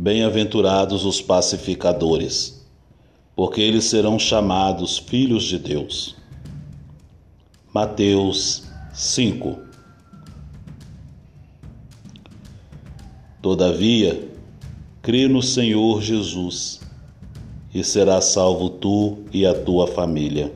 Bem-aventurados os pacificadores, porque eles serão chamados filhos de Deus. Mateus 5 Todavia, crê no Senhor Jesus e serás salvo tu e a tua família.